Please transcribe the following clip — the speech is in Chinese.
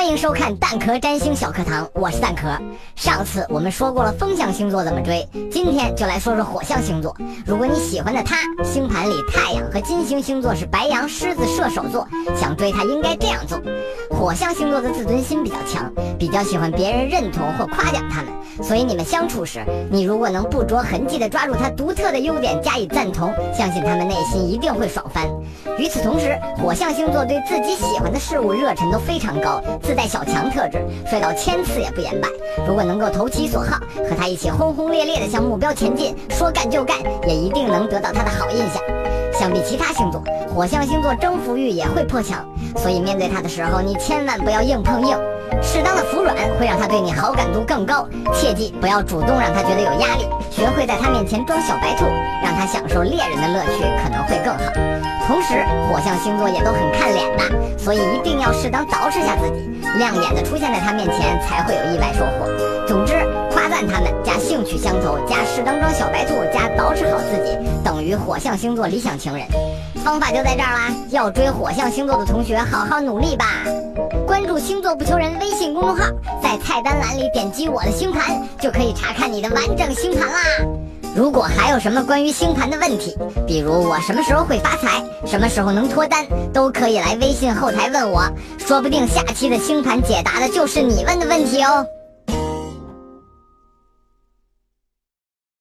欢迎收看蛋壳占星小课堂，我是蛋壳。上次我们说过了风象星座怎么追，今天就来说说火象星座。如果你喜欢的他星盘里太阳和金星星座是白羊、狮子、射手座，想追他应该这样做。火象星座的自尊心比较强，比较喜欢别人认同或夸奖他们，所以你们相处时，你如果能不着痕迹地抓住他独特的优点加以赞同，相信他们内心一定会爽翻。与此同时，火象星座对自己喜欢的事物热忱都非常高。自带小强特质，摔倒千次也不言败。如果能够投其所好，和他一起轰轰烈烈地向目标前进，说干就干，也一定能得到他的好印象。相比其他星座，火象星座征服欲也会颇强，所以面对他的时候，你千万不要硬碰硬，适当的服软会让他对你好感度更高。切记不要主动让他觉得有压力，学会在他面前装小白兔，让他享受猎人的乐趣，可能会更好。同时，火象星座也都很看脸的，所以一定要适当捯饬下自己。亮眼的出现在他面前，才会有意外收获。总之，夸赞他们加兴趣相投加适当装小白兔加捯饬好自己，等于火象星座理想情人。方法就在这儿啦！要追火象星座的同学，好好努力吧！关注“星座不求人”微信公众号，在菜单栏里点击我的星盘，就可以查看你的完整星盘啦。如果还有什么关于星盘的问题，比如我什么时候会发财，什么时候能脱单，都可以来微信后台问我，说不定下期的星盘解答的就是你问的问题哦。